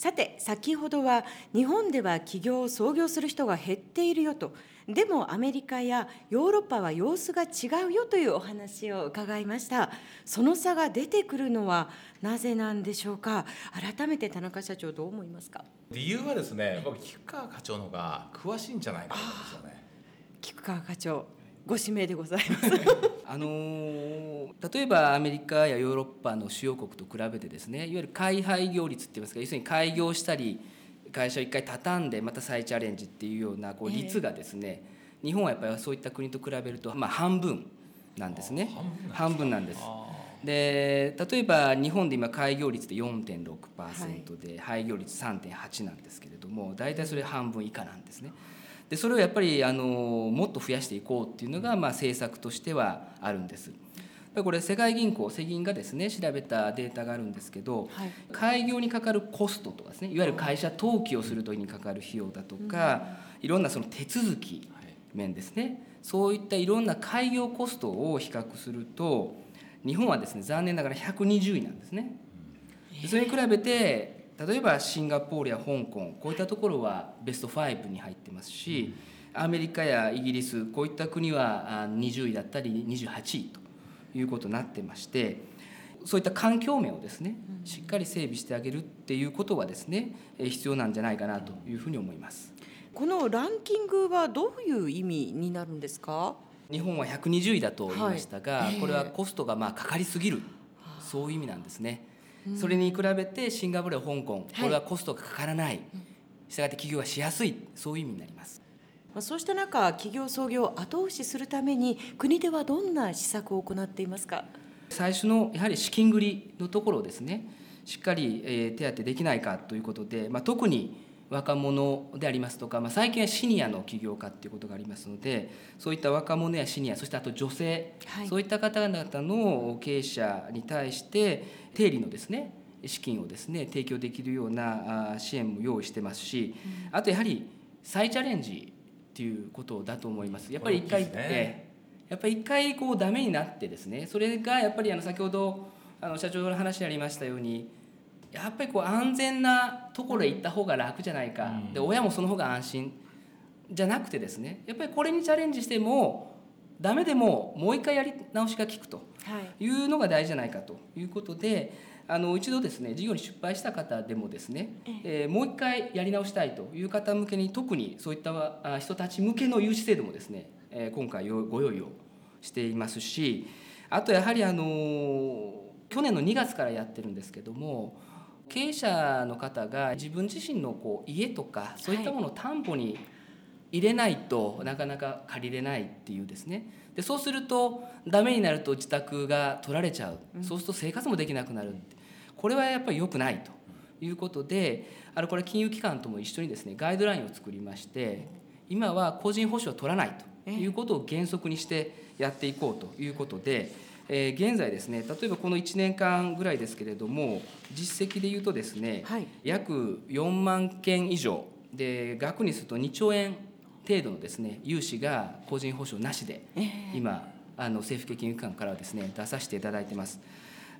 さて先ほどは日本では起業を創業する人が減っているよと。でもアメリカやヨーロッパは様子が違うよというお話を伺いました。その差が出てくるのはなぜなんでしょうか？改めて田中社長どう思いますか？理由はですね僕菊川課長の方が詳しいんじゃないかと思うんですよね。菊川課長ご指名でございます。あのー、例えばアメリカやヨーロッパの主要国と比べてですねいわゆる開廃業率って言いますか要するに開業したり会社を一回畳んでまた再チャレンジっていうようなこう率がですね、えー、日本はやっぱりそういった国と比べると、まあ、半分なんですね。半分なんです。で例えば日本で今開業率で4.6%で、はい、廃業率3.8なんですけれども大体それ半分以下なんですね。でそれをやっぱりあのもっと増やしていこうっていうのが、まあ、政策としてはあるんです。これ世界銀行世銀がですね調べたデータがあるんですけど、はい、開業にかかるコストとかですねいわゆる会社登記をする時にかかる費用だとか、いろんなその手続き面ですね。そういったいろんな開業コストを比較すると日本はですね残念ながら120位なんですね。それに比べて例えばシンガポールや香港こういったところはベスト5に入ってますしアメリカやイギリスこういった国は20位だったり28位ということになってましてそういった環境面をですねしっかり整備してあげるっていうことはですね必要なんじゃないかなというふうに思います。このランキングはどういう意味になるんですか？日本は120位だと言いましたが、はい。えー、これはコストがまあかかりすぎる。そういう意味なんですね。それに比べてシンガポールや香港、これはコストがかからない、したがって起業がしやすい。そういう意味になります。そうした中企業創業を後押しするために国ではどんな施策を行っていますか？最初のやはり資金繰りのところですね。しっかり手当できないかということで、まあ、特に若者でありますとか、まあ、最近はシニアの起業家っていうことがありますのでそういった若者やシニアそしてあと女性、はい、そういった方々の経営者に対して定理のですね資金をですね提供できるような支援も用意してますし、うん、あとやはり再チャレンジっていうことだと思います。やっぱり一回、ね、やっぱり一回こうダメになってですねそれがやっぱりあの先ほどあの社長の話にありましたようにやっぱりこう安全なところへ行った方が楽じゃないか、うん、で親もその方が安心じゃなくてですね。やっぱりこれにチャレンジしてもダメでももう一回やり直しが効くとい。うのが大事じゃないかと。いうことで、あの一度ですね事業に失敗した方でもですね、えー、もう一回やり直したいと。いう方向けに特にそういった人たち向けの融資制度もですね、えー、今回ご用意をしていますしあとやはりあの去年の2月からやってるんですけども経営者の方が自分自身のこう家とかそういったものを担保に入れないとなかなか借りれないっていうですね。でそうするとダメになると自宅が取られちゃう、そうすると生活もできなくなるこれはやっぱり良くないということであのこれ金融機関とも一緒にですねガイドラインを作りまして今は個人保証を取らないということを原則にしてやっていこうということで。えー、現在ですね例えばこの1年間ぐらいですけれども実績でいうとですね、はい、約4万件以上で額にすると2兆円程度のですね融資が個人保証なしで、えー、今あの政府系金融機関からはですね出させていただいてます。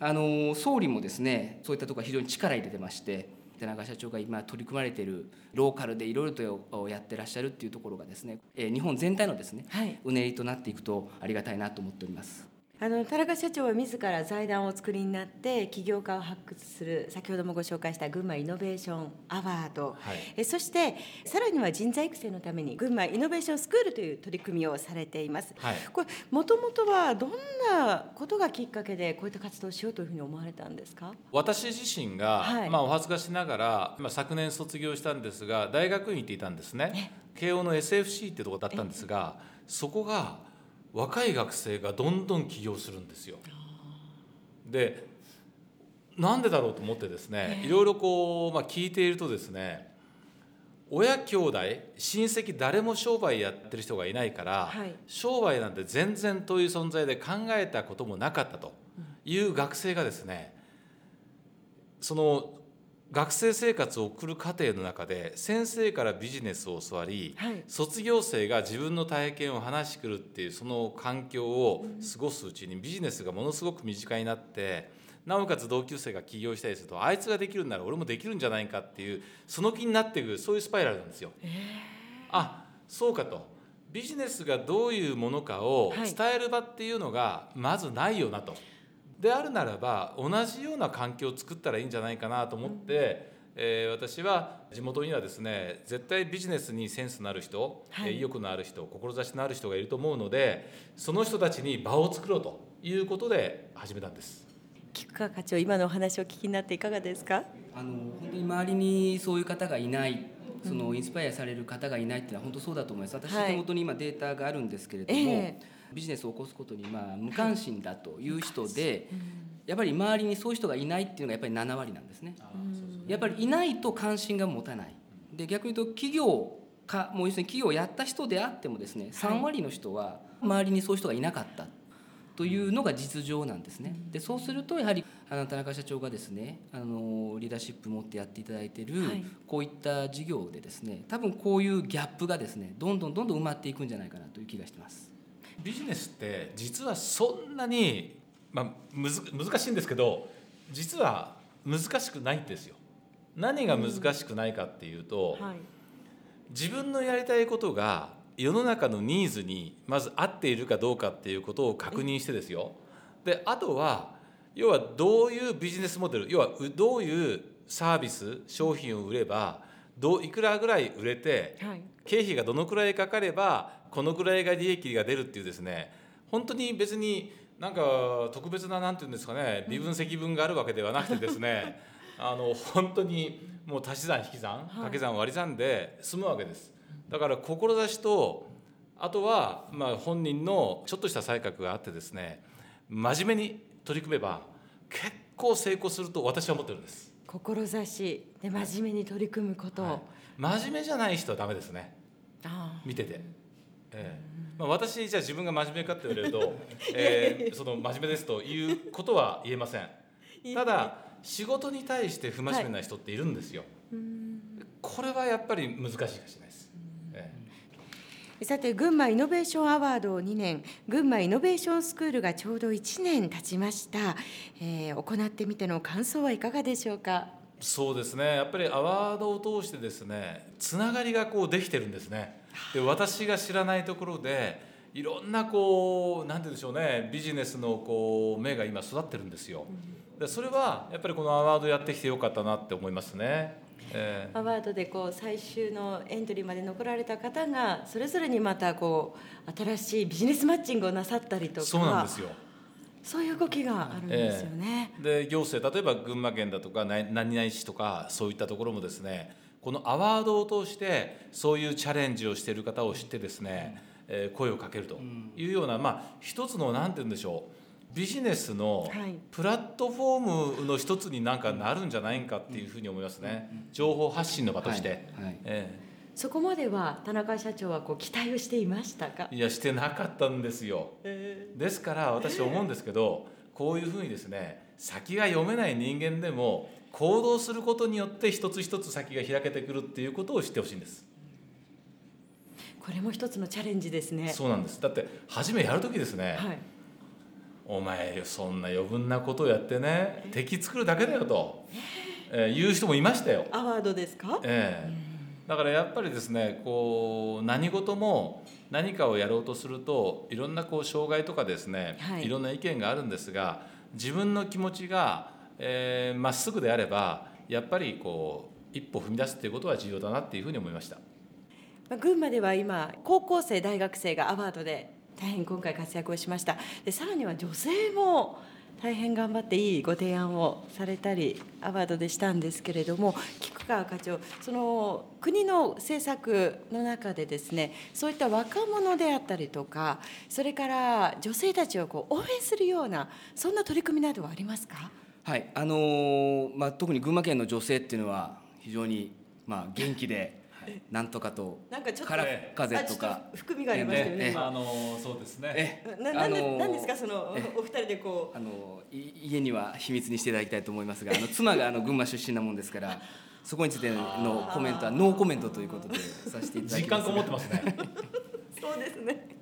あの総理もですねそういったところ非常に力入れてまして田中社長が今取り組まれているローカルでいろいろとやってらっしゃるっていうところがですね、えー、日本全体のですね、はい、うねりとなっていくとありがたいなと思っております。あの田中社長は自ら財団をお作りになって起業家を発掘する先ほどもご紹介した群馬イノベーションアワード、はい、えそしてさらには人材育成のために群馬イノベーションスクールという取り組みをされています、はい、これもともとはどんなことがきっかけでこういった活動をしようというふうに思われたんですか？私自身が、はい、まあ、お恥ずかしながら、まあ、昨年卒業したんですが大学院行っていたんですね。慶応の SFC ってとこだったんですがそこが若い学生がどんどん起業するんですよ。でなんでだろうと思ってですねいろいろこう、まあ、聞いているとですね親兄弟親戚誰も商売やってる人がいないから、はい、商売なんて全然という存在で考えたこともなかったという学生がですねその学生生活を送る過程の中で先生からビジネスを教わり、はい、卒業生が自分の体験を話してくるっていうその環境を過ごすうちにビジネスがものすごく身近になってなおかつ同級生が起業したりするとあいつができるんなら俺もできるんじゃないかっていうその気になっていくそういうスパイラルなんですよ。えー、あそうかとビジネスがどういうものかを伝える場っていうのがまずないよなと。はい、であるならば同じような環境を作ったらいいんじゃないかなと思って、うん、えー、私は地元にはですね絶対ビジネスにセンスのある人、はい、意欲のある人志のある人がいると思うのでその人たちに場を作ろうということで始めたんです。菊川課長今のお話を聞きになっていかがですか？あの本当に周りにそういう方がいないそのインスパイアされる方がいないっていうのは本当そうだと思います。私手元に今データがあるんですけれども、はいえ。ー、ビジネスを起こすことにまあ無関心だという人で、はいやっぱり周りにそういう人がいないっていうのがやっぱり7割なんですね。やっぱりいないと関心が持たない。で逆に言うと企業かもう要するに企業をやった人であってもですね3割の人は周りにそういう人がいなかったというのが実情なんですね。でそうするとやはりあの田中社長がですねあのリーダーシップ持ってやっていただいている、こういった事業でですね多分こういうギャップがですねどんどんどんどん埋まっていくんじゃないかなという気がしてます。ビジネスって実はそんなに、まあ、むず難しいんですけど実は難しくないんですよ。何が難しくないかっていうと、うんはい、自分のやりたいことが世の中のニーズにまず合っているかどうかっていうことを確認してですよであとは要はどういうビジネスモデル要はどういうサービス商品を売ればどういくらぐらい売れて、はい、経費がどのくらいかかればこのくらいが利益が出るっていうですね。本当に別になんか特別な何て言うんですかね微分積分があるわけではなくてですねあの本当にもう足し算引き算掛け算割り算で済むわけです。だから志とあとはまあ本人のちょっとした才覚があってですね真面目に取り組めば結構成功すると私は思ってるんです志で真面目に取り組むこと、はい、真面目じゃない人はダメですね。見てて、ええ。まあ、私じゃあ自分が真面目かって言われると、えー、その真面目ですということは言えません。ただ仕事に対して不真面目な人っているんですよ、はい、これはやっぱり難しいかもしれないさて群馬イノベーションアワードを2年群馬イノベーションスクールがちょうど1年経ちました、えー、行ってみての感想はいかがでしょうか？そうですね。やっぱりアワードを通してですねつながりがこうできてるんですね。で私が知らないところでいろんなこう何て言うんでしょうねビジネスのこう目が今育ってるんですよ。でそれはやっぱりこのアワードやってきてよかったなって思いますねえー、アワードでこう最終のエントリーまで残られた方がそれぞれにまたこう新しいビジネスマッチングをなさったりとかそうなんですよ。そういう動きがあるんですよね。えー、で行政例えば群馬県だとか何々市とかそういったところもですねこのアワードを通してそういうチャレンジをしている方を知ってですね、えー、声をかけるというような、まあ一つの何て言うんでしょうビジネスのプラットフォームの一つになんかなるんじゃないかっていうふうに思いますね。情報発信の場として、はい。はい、ええ。そこまでは田中社長はこう期待をしていましたか？いやしてなかったんですよ、えー、ですから私思うんですけどこういうふうにですね先が読めない人間でも行動することによって一つ一つ先が開けてくるっていうことを知ってほしいんです。これも一つのチャレンジですね。そうなんです。だって初めやる時ですね、はいお前そんな余分なことをやってね敵作るだけだよと、えー、言う人もいましたよ。アワードですか、えー、だからやっぱりですねこう何事も何かをやろうとするといろんなこう障害とかですね、はい、いろんな意見があるんですが自分の気持ちがま、えー、っすぐであればやっぱりこう一歩踏み出すっていうことは重要だなっていうふうに思いました。群馬では今高校生大学生がアワードで大変今回活躍をしました。でさらには女性も大変頑張っていいご提案をされたりアワードでしたんですけれども菊川課長その国の政策の中でですねそういった若者であったりとかそれから女性たちをこう応援するようなそんな取り組みなどはありますか？はいあのー、まあ、特に群馬県の女性っていうのは非常にまあ元気でなんとかとなんかちょっと風とか含みがありましたよね。あのそうですね。ななんでなんですかそのお二人でこうあの家には秘密にしていただきたいと思いますが、あの妻があの群馬出身なもんですから。そこについてのコメントはノーコメントということでさせていただきます。実感こもってますね。そうですね。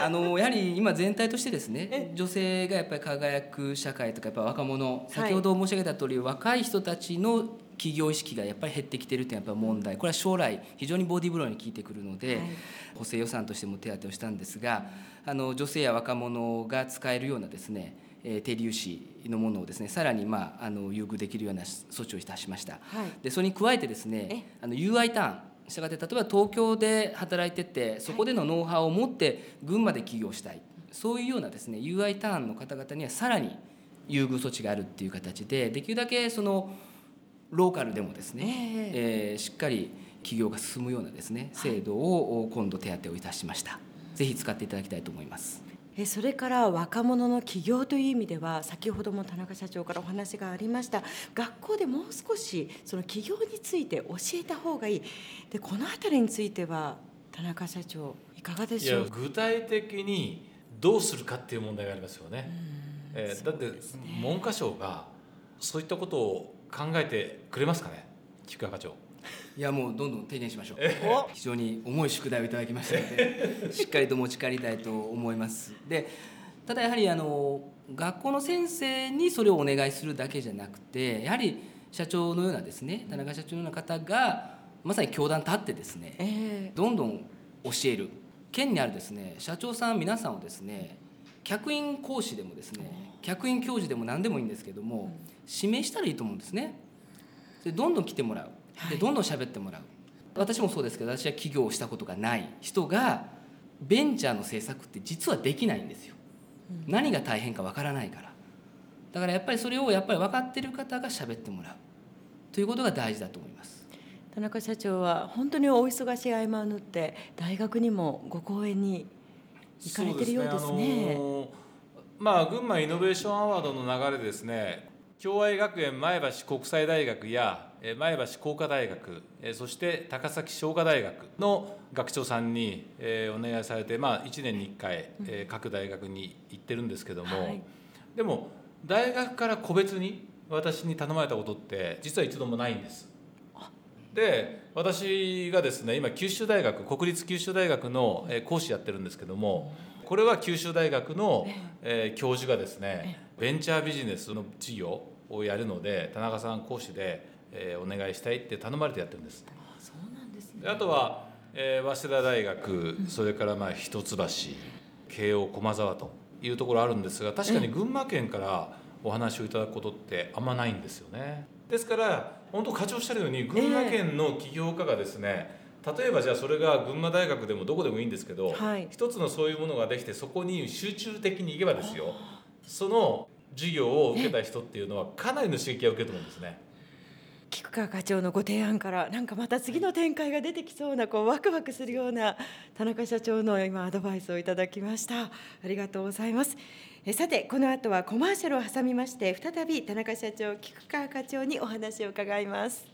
あのやはり今全体としてですね女性がやっぱり輝く社会とかやっぱ若者先ほど申し上げた通り、はい、若い人たちの企業意識がやっぱり減ってきてるってやっぱ問題。これは将来非常にボディーブローに効いてくるので、はい、補正予算としても手当てをしたんですがあの女性や若者が使えるようなですね低粒子のものをですねさらに、まあ、あの優遇できるような措置をいたしました、はい、でそれに加えてですねあの UI ターンしたがって例えば東京で働いててそこでのノウハウを持って群馬で起業したい、そういうようなですね UI ターンの方々にはさらに優遇措置があるっていう形でできるだけそのローカルでもですね、えー、しっかり起業が進むようなですね制度を今度手当をいたしました。ぜひ使っていただきたいと思います。それから若者の起業という意味では先ほども田中社長からお話がありました学校でもう少しその起業について教えた方がいいでこの辺りについては田中社長いかがでしょう？具体的にどうするかっていう問題がありますよね。えー、だって、文科省がそういったことを考えてくれますかね菊川課長。いやもうどんどん提言しましょう。非常に重い宿題をいただきましたのでしっかりと持ち帰りたいと思います。でただやはりあの学校の先生にそれをお願いするだけじゃなくてやはり社長のようなですね田中社長のような方がまさに教団立ってですね、えー、どんどん教える。県にあるですね社長さん皆さんをですね客員講師でもですね客員教授でも何でもいいんですけども指名したらいいと思うんですね。でどんどん来てもらうでどんどん喋ってもらう。私もそうですけど私は起業をしたことがない人がベンチャーの政策って実はできないんですよ、うん、何が大変かわからないから。だからやっぱりそれをやっぱり分かってる方が喋ってもらう。ということが大事だと思います。田中社長は本当にお忙しい合間を縫って大学にもご講演に行かれてるようですね。すね。あのまあ群馬イノベーションアワードの流れですね。共愛学園前橋国際大学や前橋工科大学そして高崎商科大学の学長さんにお願いされて、まあ、1年に1回各大学に行ってるんですけども、はい、でも大学から個別に私に頼まれたことって実は一度もないんです。で私がですね今九州大学国立九州大学の講師やってるんですけどもこれは九州大学の教授がですねベンチャービジネスの事業をやるので田中さん講師でえー、お願いしたいって頼まれてやってるんです。あそうなんですね、あとは、えー、早稲田大学それからまあ一橋慶応駒沢というところあるんですが確かに群馬県からお話をいただくことってあんまないんですよね。ですから本当課長おっしゃるように群馬県の起業家がですね、例えばじゃあそれが群馬大学でもどこでもいいんですけど、はい、一つのそういうものができてそこに集中的にいけばですよ。その授業を受けた人っていうのはかなりの刺激を受けると思うんですね。菊川課長のご提案からなんかまた次の展開が出てきそうなこうワクワクするような田中社長の今アドバイスをいただきました。ありがとうございます。えさてこの後はコマーシャルを挟みまして再び田中社長菊川課長にお話を伺います。